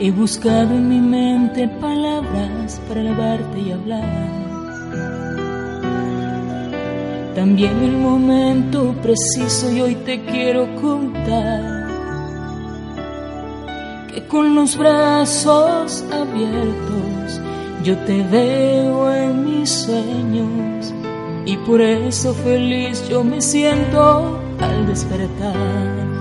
He buscado en mi mente palabras para alabarte y hablar. También el momento preciso y hoy te quiero contar que con los brazos abiertos yo te veo en mis sueños y por eso feliz yo me siento al despertar.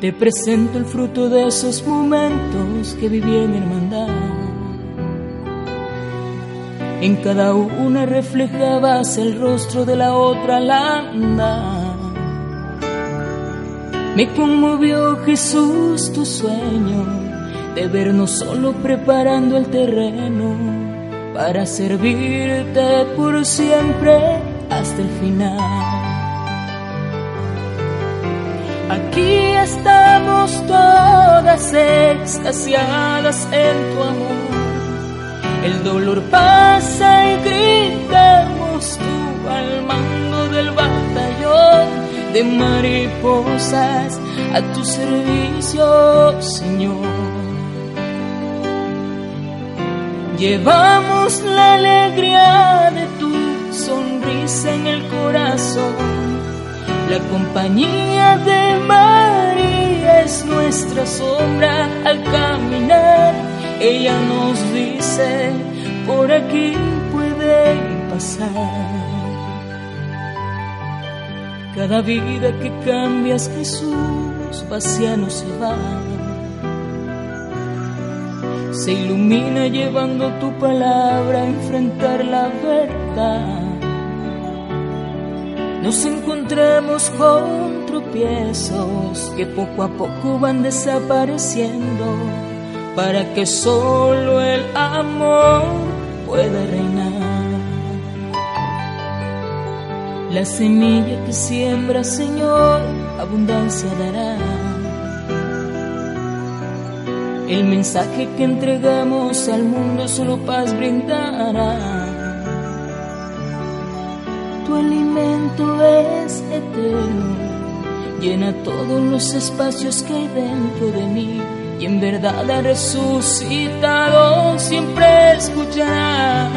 Te presento el fruto de esos momentos que viví en hermandad. En cada una reflejabas el rostro de la otra landa. Me conmovió Jesús tu sueño de vernos solo preparando el terreno para servirte por siempre hasta el final. Aquí estamos todas extasiadas en tu amor. El dolor pasa y gritamos tú al mando del batallón de mariposas a tu servicio, Señor. Llevamos la alegría de tu sonrisa en el corazón la compañía de María es nuestra sombra al caminar. Ella nos dice, por aquí pueden pasar. Cada vida que cambias, Jesús, vacía no se va. Se ilumina llevando tu palabra a enfrentar la verdad nos encontramos con tropiezos que poco a poco van desapareciendo para que solo el amor pueda reinar. La semilla que siembra, Señor, abundancia dará. El mensaje que entregamos al mundo solo paz brindará tu alimento es eterno, llena todos los espacios que hay dentro de mí y en verdad ha resucitado, siempre escucharás.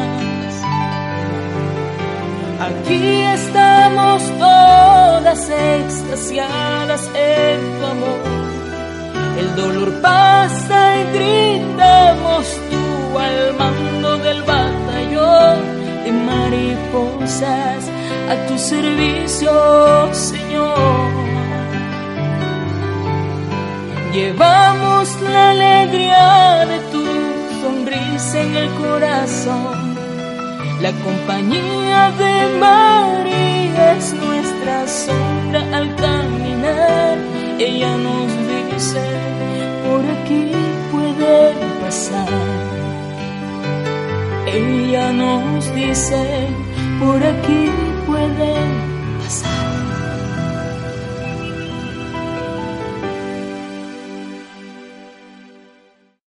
Aquí estamos todas extasiadas en tu amor. El dolor pasa y gritamos tú al mando del batallón de mariposas a tu servicio, Señor. Llevamos la alegría de tu sonrisa en el corazón. La compañía de María es nuestra sombra al caminar. Ella nos dice, por aquí puede pasar. Ella nos dice, por aquí pueden pasar.